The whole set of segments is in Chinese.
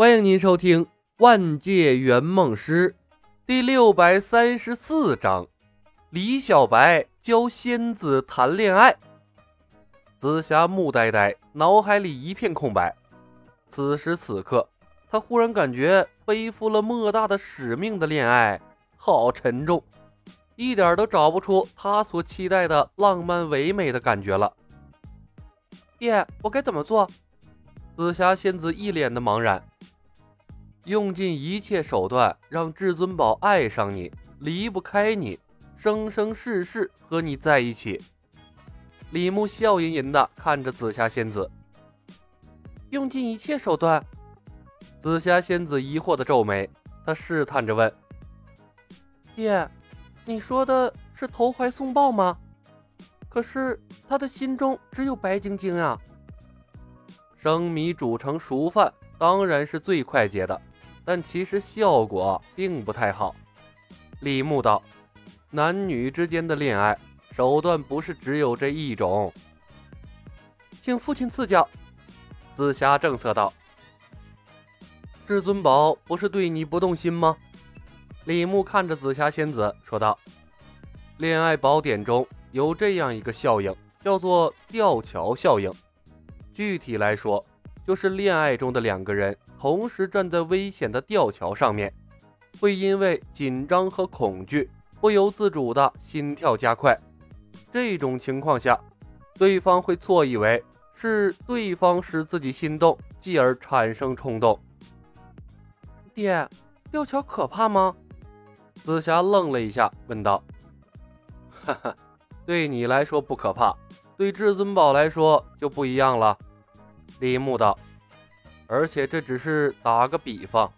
欢迎您收听《万界圆梦师》第六百三十四章：李小白教仙子谈恋爱。紫霞木呆呆，脑海里一片空白。此时此刻，她忽然感觉背负了莫大的使命的恋爱好沉重，一点都找不出他所期待的浪漫唯美的感觉了。爹，我该怎么做？紫霞仙子一脸的茫然。用尽一切手段让至尊宝爱上你，离不开你，生生世世和你在一起。李牧笑吟吟地看着紫霞仙子。用尽一切手段。紫霞仙子疑惑的皱眉，她试探着问：“爹，你说的是投怀送抱吗？可是他的心中只有白晶晶啊。”生米煮成熟饭，当然是最快捷的，但其实效果并不太好。李牧道：“男女之间的恋爱手段不是只有这一种。”请父亲赐教。紫霞正色道：“至尊宝不是对你不动心吗？”李牧看着紫霞仙子说道：“恋爱宝典中有这样一个效应，叫做吊桥效应。具体来说，就是恋爱中的两个人同时站在危险的吊桥上面，会因为紧张和恐惧，不由自主的心跳加快。这种情况下，对方会错以为……”是对方使自己心动，继而产生冲动。爹，吊桥可怕吗？紫霞愣了一下，问道：“哈哈，对你来说不可怕，对至尊宝来说就不一样了。”李牧道：“而且这只是打个比方，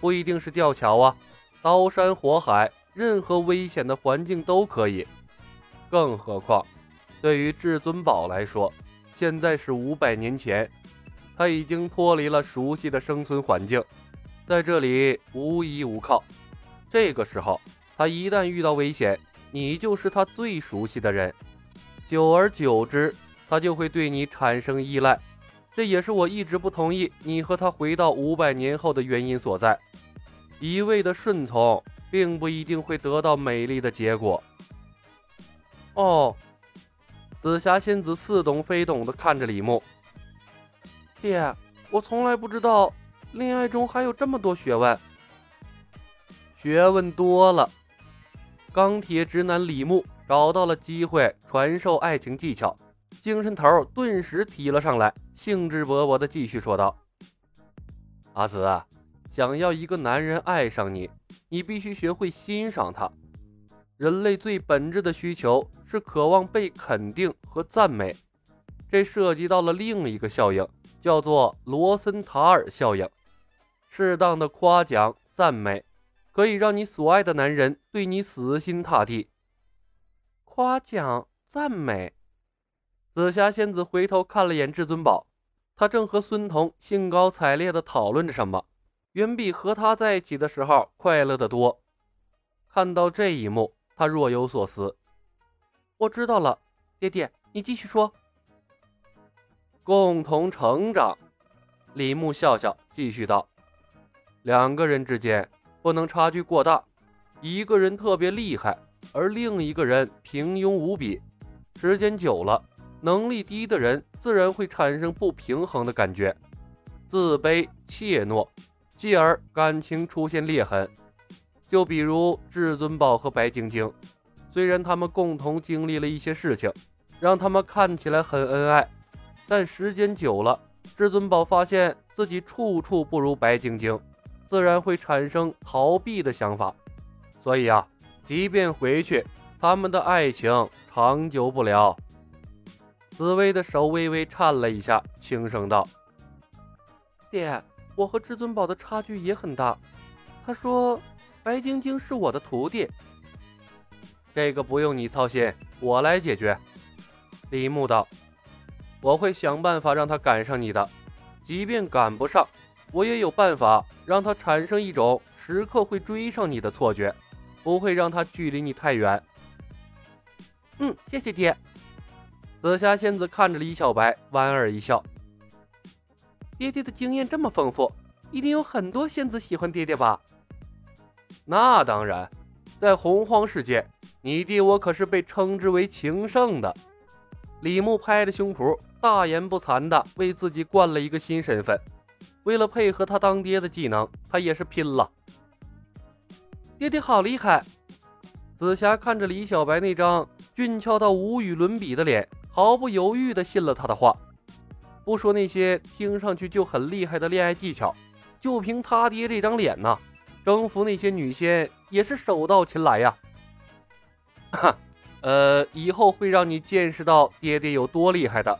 不一定是吊桥啊，刀山火海，任何危险的环境都可以。更何况，对于至尊宝来说。”现在是五百年前，他已经脱离了熟悉的生存环境，在这里无依无靠。这个时候，他一旦遇到危险，你就是他最熟悉的人，久而久之，他就会对你产生依赖。这也是我一直不同意你和他回到五百年后的原因所在。一味的顺从，并不一定会得到美丽的结果。哦。紫霞仙子似懂非懂地看着李牧，爹，我从来不知道恋爱中还有这么多学问。学问多了，钢铁直男李牧找到了机会传授爱情技巧，精神头顿时提了上来，兴致勃勃地继续说道：“阿紫，想要一个男人爱上你，你必须学会欣赏他。”人类最本质的需求是渴望被肯定和赞美，这涉及到了另一个效应，叫做罗森塔尔效应。适当的夸奖、赞美，可以让你所爱的男人对你死心塌地。夸奖、赞美。紫霞仙子回头看了眼至尊宝，他正和孙彤兴高采烈地讨论着什么，远比和他在一起的时候快乐得多。看到这一幕。他若有所思，我知道了，爹爹，你继续说。共同成长，李牧笑笑，继续道：“两个人之间不能差距过大，一个人特别厉害，而另一个人平庸无比，时间久了，能力低的人自然会产生不平衡的感觉，自卑、怯懦，继而感情出现裂痕。”就比如至尊宝和白晶晶，虽然他们共同经历了一些事情，让他们看起来很恩爱，但时间久了，至尊宝发现自己处处不如白晶晶，自然会产生逃避的想法。所以啊，即便回去，他们的爱情长久不了。紫薇的手微微颤了一下，轻声道：“爹，我和至尊宝的差距也很大。他说。”白晶晶是我的徒弟，这个不用你操心，我来解决。李牧道：“我会想办法让他赶上你的，即便赶不上，我也有办法让他产生一种时刻会追上你的错觉，不会让他距离你太远。”嗯，谢谢爹。紫霞仙子看着李小白，莞尔一笑：“爹爹的经验这么丰富，一定有很多仙子喜欢爹爹吧？那当然，在洪荒世界，你爹我可是被称之为情圣的。李牧拍着胸脯，大言不惭的为自己冠了一个新身份。为了配合他当爹的技能，他也是拼了。爹爹好厉害！紫霞看着李小白那张俊俏到无与伦比的脸，毫不犹豫的信了他的话。不说那些听上去就很厉害的恋爱技巧，就凭他爹这张脸呐，征服那些女仙也是手到擒来呀！呃，以后会让你见识到爹爹有多厉害的。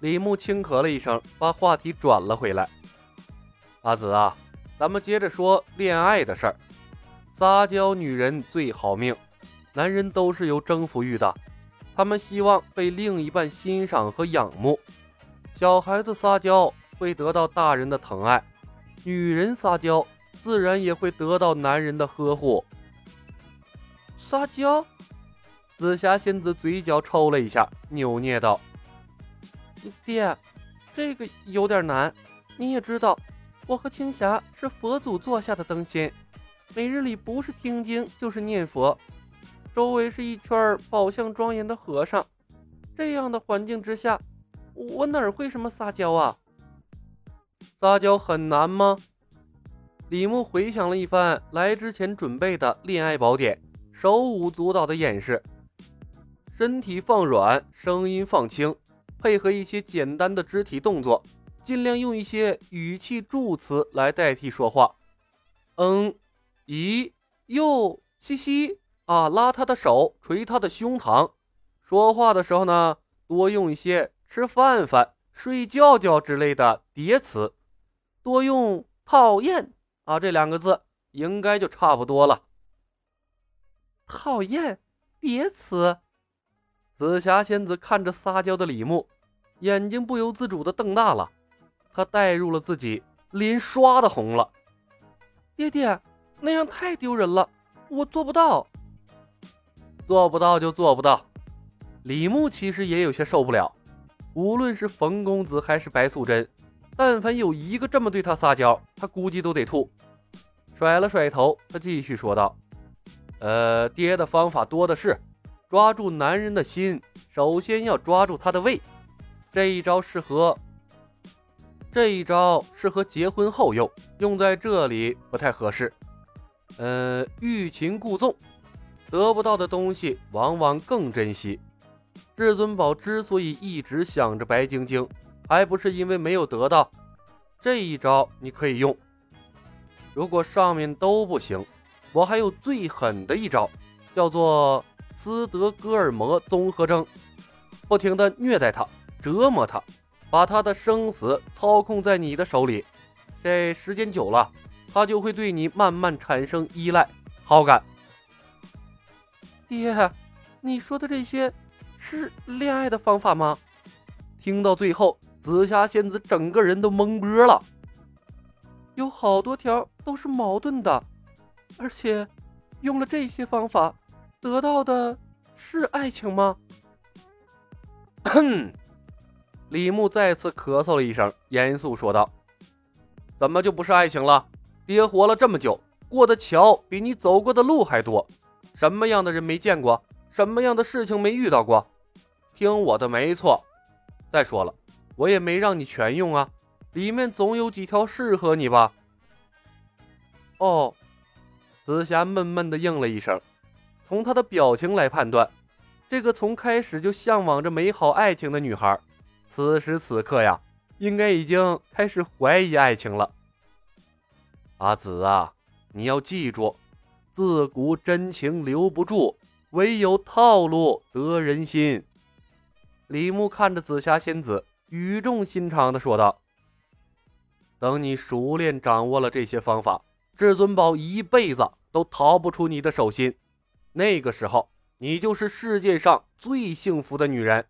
李牧轻咳了一声，把话题转了回来。阿紫啊，咱们接着说恋爱的事儿。撒娇女人最好命，男人都是有征服欲的，他们希望被另一半欣赏和仰慕。小孩子撒娇会得到大人的疼爱，女人撒娇自然也会得到男人的呵护。撒娇，紫霞仙子嘴角抽了一下，扭捏道：“爹，这个有点难。你也知道，我和青霞是佛祖座下的灯芯，每日里不是听经就是念佛，周围是一圈宝相庄严的和尚，这样的环境之下。”我哪会什么撒娇啊？撒娇很难吗？李牧回想了一番来之前准备的恋爱宝典，手舞足蹈的演示，身体放软，声音放轻，配合一些简单的肢体动作，尽量用一些语气助词来代替说话。嗯，咦，哟，嘻嘻啊，拉他的手，捶他的胸膛。说话的时候呢，多用一些。吃饭饭、睡觉觉之类的叠词，多用“讨厌”啊这两个字，应该就差不多了。讨厌叠词，紫霞仙子看着撒娇的李牧，眼睛不由自主的瞪大了。她代入了自己，脸唰的红了。爹爹，那样太丢人了，我做不到。做不到就做不到。李牧其实也有些受不了。无论是冯公子还是白素贞，但凡有一个这么对他撒娇，他估计都得吐。甩了甩头，他继续说道：“呃，爹的方法多的是，抓住男人的心，首先要抓住他的胃。这一招适合，这一招适合结婚后用，用在这里不太合适。呃，欲擒故纵，得不到的东西往往更珍惜。”至尊宝之所以一直想着白晶晶，还不是因为没有得到。这一招你可以用。如果上面都不行，我还有最狠的一招，叫做斯德哥尔摩综合征，不停的虐待他，折磨他，把他的生死操控在你的手里。这时间久了，他就会对你慢慢产生依赖、好感。爹，你说的这些。是恋爱的方法吗？听到最后，紫霞仙子整个人都懵波了。有好多条都是矛盾的，而且用了这些方法，得到的是爱情吗？李牧再次咳嗽了一声，严肃说道：“怎么就不是爱情了？爹活了这么久，过的桥比你走过的路还多，什么样的人没见过？什么样的事情没遇到过？”听我的没错，再说了，我也没让你全用啊，里面总有几条适合你吧？哦，紫霞闷闷的应了一声。从她的表情来判断，这个从开始就向往着美好爱情的女孩，此时此刻呀，应该已经开始怀疑爱情了。阿紫啊，你要记住，自古真情留不住，唯有套路得人心。李牧看着紫霞仙子，语重心长地说道：“等你熟练掌握了这些方法，至尊宝一辈子都逃不出你的手心。那个时候，你就是世界上最幸福的女人。”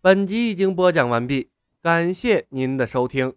本集已经播讲完毕，感谢您的收听。